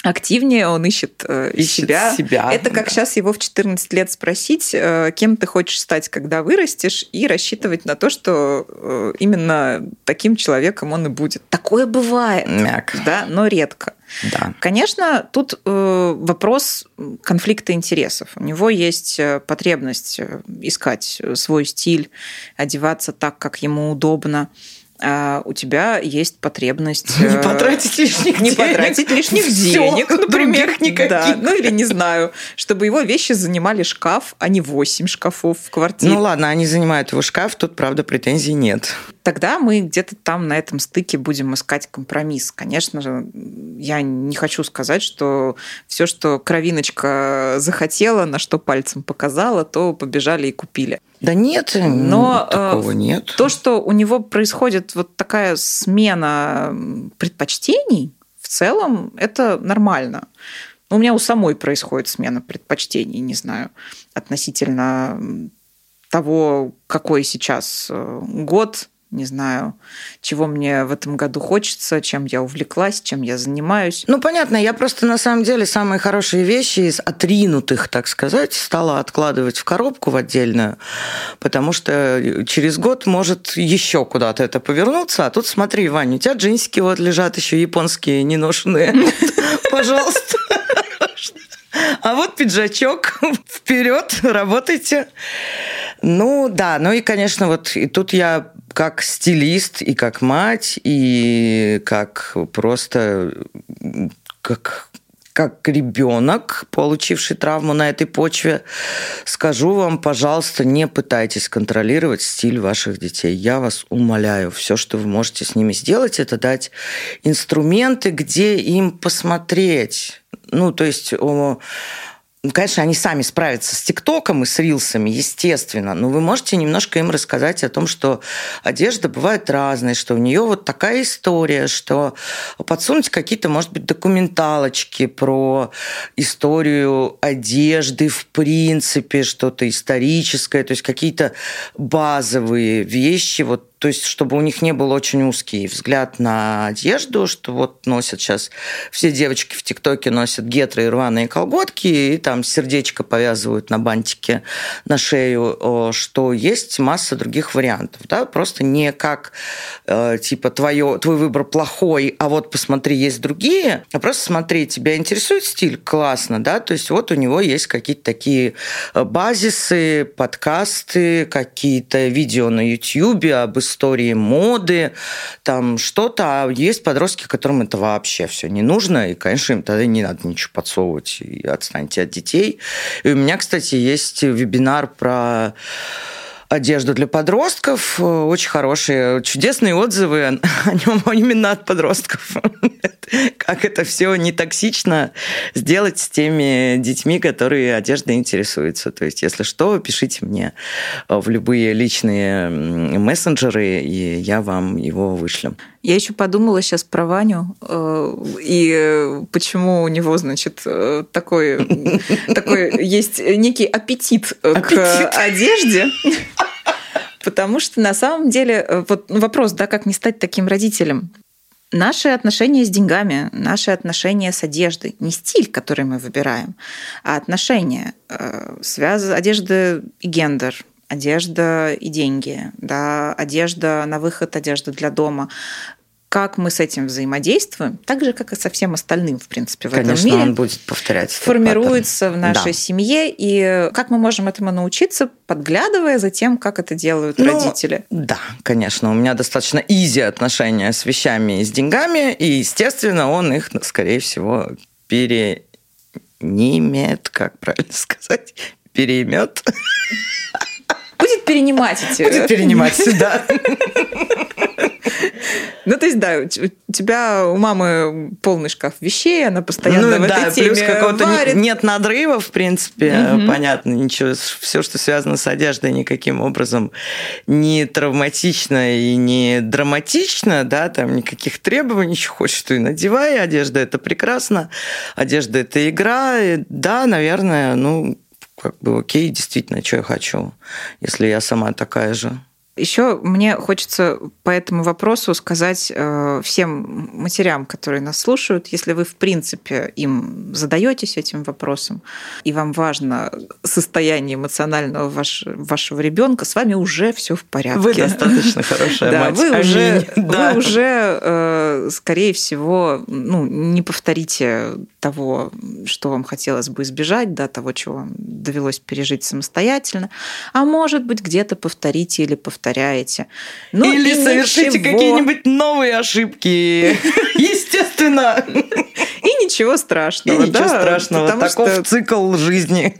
активнее, он ищет, э, ищет себя. себя. Это как да. сейчас его в 14 лет спросить, э, кем ты хочешь стать, когда вырастешь, и рассчитывать на то, что э, именно таким человеком он и будет. Такое бывает, Мяк. да, но редко. Да. Конечно, тут вопрос конфликта интересов. У него есть потребность искать свой стиль, одеваться так, как ему удобно а у тебя есть потребность... Не э, потратить лишних не денег. Не потратить лишних денег, например. никаких. Да, ну или не знаю, чтобы его вещи занимали шкаф, а не 8 шкафов в квартире. Ну ладно, они занимают его шкаф, тут, правда, претензий нет. Тогда мы где-то там на этом стыке будем искать компромисс. Конечно же, я не хочу сказать, что все, что кровиночка захотела, на что пальцем показала, то побежали и купили. Да нет, но такого э, нет. То, что у него происходит вот такая смена предпочтений, в целом это нормально. У меня у самой происходит смена предпочтений, не знаю, относительно того, какой сейчас э, год, не знаю, чего мне в этом году хочется, чем я увлеклась, чем я занимаюсь. Ну, понятно, я просто на самом деле самые хорошие вещи из отринутых, так сказать, стала откладывать в коробку в отдельную, потому что через год может еще куда-то это повернуться, а тут смотри, Ваня, у тебя джинсики вот лежат еще японские, неношенные. Пожалуйста. А вот пиджачок, вперед, работайте. Ну да, ну и, конечно, вот и тут я как стилист и как мать, и как просто как как ребенок, получивший травму на этой почве, скажу вам, пожалуйста, не пытайтесь контролировать стиль ваших детей. Я вас умоляю. Все, что вы можете с ними сделать, это дать инструменты, где им посмотреть. Ну, то есть конечно, они сами справятся с ТикТоком и с рилсами, естественно, но вы можете немножко им рассказать о том, что одежда бывает разная, что у нее вот такая история, что подсунуть какие-то, может быть, документалочки про историю одежды в принципе, что-то историческое, то есть какие-то базовые вещи, вот то есть, чтобы у них не был очень узкий взгляд на одежду, что вот носят сейчас все девочки в ТикТоке носят гетры и рваные колготки, и там сердечко повязывают на бантике на шею, что есть масса других вариантов. Да? Просто не как э, типа твое, твой выбор плохой, а вот посмотри, есть другие, а просто смотри, тебя интересует стиль? Классно, да? То есть вот у него есть какие-то такие э, базисы, подкасты, какие-то видео на YouTube об моды, там что-то, а есть подростки, которым это вообще все не нужно, и, конечно, им тогда не надо ничего подсовывать, и отстаньте от детей. И у меня, кстати, есть вебинар про одежду для подростков. Очень хорошие, чудесные отзывы о нем именно от подростков. Как это все не токсично сделать с теми детьми, которые одеждой интересуются. То есть, если что, пишите мне в любые личные мессенджеры, и я вам его вышлю. Я еще подумала сейчас про Ваню э, и э, почему у него, значит, э, такой, такой есть некий аппетит, аппетит. к одежде. Потому что на самом деле вот ну, вопрос, да, как не стать таким родителем. Наши отношения с деньгами, наши отношения с одеждой, не стиль, который мы выбираем, а отношения, связ одежда и гендер, одежда и деньги, да, одежда на выход, одежда для дома как мы с этим взаимодействуем, так же, как и со всем остальным, в принципе, в Конечно, этом мире. он будет повторять. Формируется в нашей да. семье, и как мы можем этому научиться, подглядывая за тем, как это делают ну, родители. Да, конечно. У меня достаточно изи отношения с вещами и с деньгами, и, естественно, он их, скорее всего, перенимет, как правильно сказать, переймет. Будет перенимать эти. Будет перенимать, да. Ну, то есть, да, у тебя у мамы полный шкаф вещей, она постоянно ну, в да, этой теме плюс какого-то варит. нет надрыва, в принципе, угу. понятно, ничего, все, что связано с одеждой, никаким образом не травматично и не драматично, да, там никаких требований, ничего хочешь, что и надевай, одежда это прекрасно, одежда это игра, и, да, наверное, ну, как бы окей, действительно, что я хочу, если я сама такая же. Еще мне хочется по этому вопросу сказать э, всем матерям, которые нас слушают, если вы, в принципе, им задаетесь этим вопросом, и вам важно состояние эмоционального ваш, вашего ребенка, с вами уже все в порядке. Вы достаточно хорошая да, мать. Вы уже, да. вы уже, э, скорее всего, ну, не повторите того, что вам хотелось бы избежать, да, того, чего вам довелось пережить самостоятельно, а может быть, где-то повторите или повторяете. Ну, или совершите ничего... какие-нибудь новые ошибки. Естественно. И ничего страшного. И ничего страшного. Таков цикл жизни.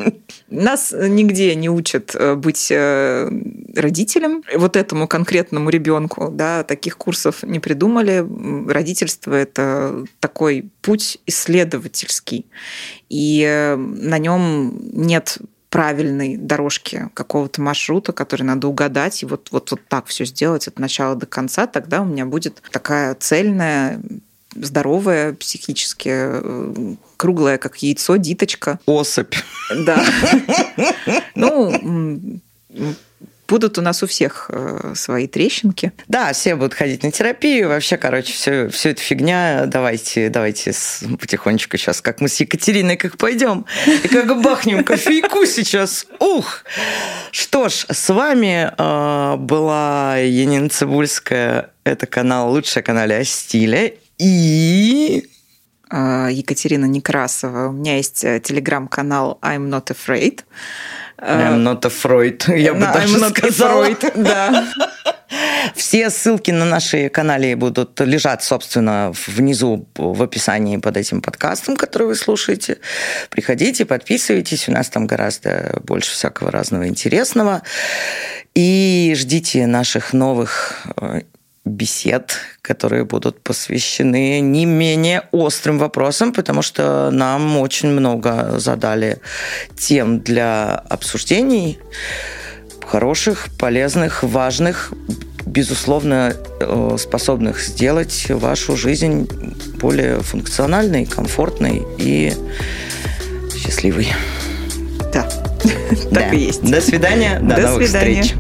Нас нигде не учат э, быть э, родителем. Вот этому конкретному ребенку, да, таких курсов не придумали. Родительство это такой путь исследовательский. И э, на нем нет правильной дорожки какого-то маршрута, который надо угадать, и вот, вот, вот так все сделать от начала до конца, тогда у меня будет такая цельная здоровая психически, э, круглая, как яйцо, диточка. Особь. Да. Ну, будут у нас у всех э, свои трещинки. Да, все будут ходить на терапию. Вообще, короче, все, все это фигня. Давайте, давайте потихонечку сейчас, как мы с Екатериной как пойдем и как бахнем кофейку сейчас. Ух! Что ж, с вами э, была Енина Цибульская. Это канал «Лучшее канале о стиле». И а, Екатерина Некрасова. У меня есть э, телеграм-канал I'm Not Afraid. I'm not afraid, я бы даже сказала. Да. Все ссылки на наши канале будут лежать, собственно, внизу в описании под этим подкастом, который вы слушаете. Приходите, подписывайтесь, у нас там гораздо больше всякого разного интересного. И ждите наших новых э, бесед, которые будут посвящены не менее острым вопросам, потому что нам очень много задали тем для обсуждений, хороших, полезных, важных, безусловно, э, способных сделать вашу жизнь более функциональной, комфортной и счастливой. Да, так и есть. До свидания, до, новых встреч.